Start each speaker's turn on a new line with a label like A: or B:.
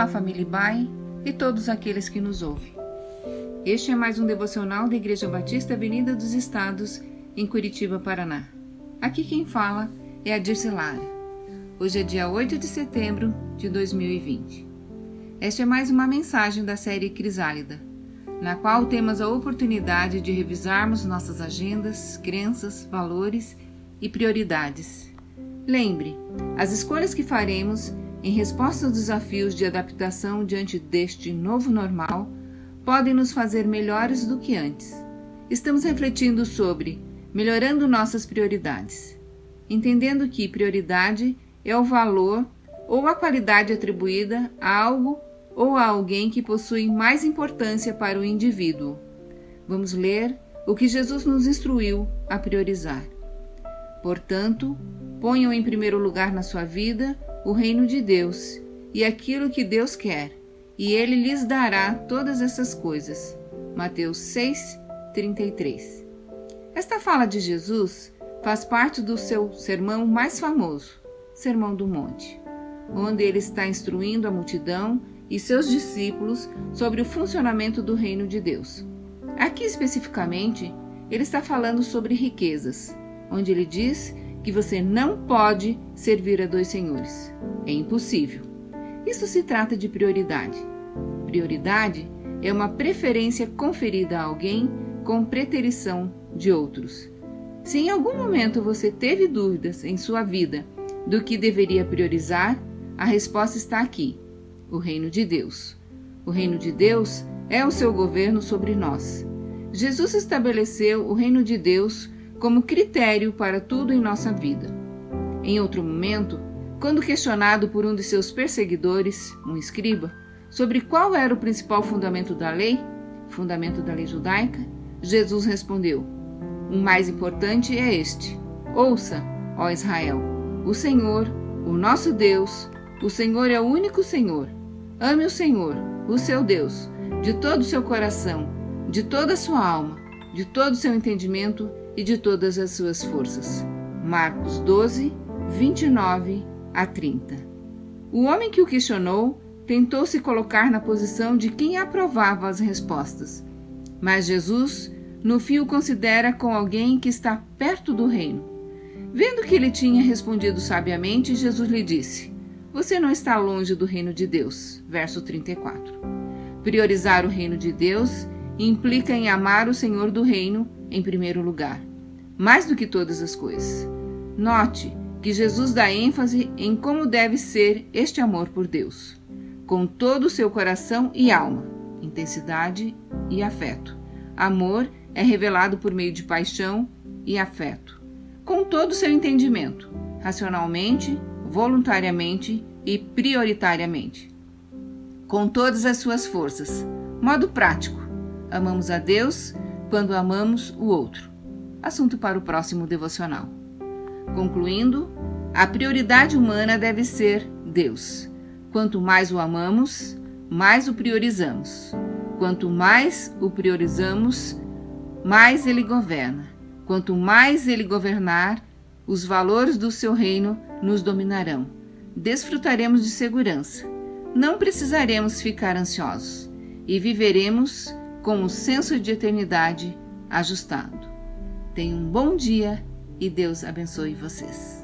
A: Olá, família Bai e todos aqueles que nos ouvem. Este é mais um devocional da Igreja Batista Avenida dos Estados, em Curitiba, Paraná. Aqui quem fala é a Dirce Lara. Hoje é dia 8 de setembro de 2020. Esta é mais uma mensagem da série Crisálida, na qual temos a oportunidade de revisarmos nossas agendas, crenças, valores e prioridades. Lembre, as escolhas que faremos em resposta aos desafios de adaptação diante deste novo normal, podem nos fazer melhores do que antes. Estamos refletindo sobre melhorando nossas prioridades, entendendo que prioridade é o valor ou a qualidade atribuída a algo ou a alguém que possui mais importância para o indivíduo. Vamos ler o que Jesus nos instruiu a priorizar. Portanto, ponham em primeiro lugar na sua vida o reino de Deus e aquilo que Deus quer, e ele lhes dará todas essas coisas. Mateus 6, 33. Esta fala de Jesus faz parte do seu sermão mais famoso, Sermão do Monte, onde ele está instruindo a multidão e seus discípulos sobre o funcionamento do reino de Deus. Aqui especificamente, ele está falando sobre riquezas, onde ele diz que você não pode servir a dois senhores. É impossível. Isso se trata de prioridade. Prioridade é uma preferência conferida a alguém com preterição de outros. Se em algum momento você teve dúvidas em sua vida do que deveria priorizar, a resposta está aqui: o reino de Deus. O reino de Deus é o seu governo sobre nós. Jesus estabeleceu o reino de Deus como critério para tudo em nossa vida. Em outro momento, quando questionado por um de seus perseguidores, um escriba, sobre qual era o principal fundamento da lei, fundamento da lei judaica, Jesus respondeu: O mais importante é este: Ouça, ó Israel, o Senhor, o nosso Deus, o Senhor é o único Senhor. Ame o Senhor, o seu Deus, de todo o seu coração, de toda a sua alma, de todo o seu entendimento e de todas as suas forças. Marcos 12, 29 a 30. O homem que o questionou tentou se colocar na posição de quem aprovava as respostas, mas Jesus, no fim, o considera com alguém que está perto do reino. Vendo que ele tinha respondido sabiamente, Jesus lhe disse: Você não está longe do reino de Deus. Verso 34. Priorizar o reino de Deus implica em amar o Senhor do reino em primeiro lugar, mais do que todas as coisas. Note que Jesus dá ênfase em como deve ser este amor por Deus, com todo o seu coração e alma, intensidade e afeto. Amor é revelado por meio de paixão e afeto, com todo o seu entendimento, racionalmente, voluntariamente e prioritariamente. Com todas as suas forças. Modo prático: amamos a Deus quando amamos o outro. Assunto para o próximo devocional. Concluindo, a prioridade humana deve ser Deus. Quanto mais o amamos, mais o priorizamos. Quanto mais o priorizamos, mais ele governa. Quanto mais ele governar, os valores do seu reino nos dominarão. Desfrutaremos de segurança. Não precisaremos ficar ansiosos e viveremos com o senso de eternidade ajustado. Tenha um bom dia e Deus abençoe vocês.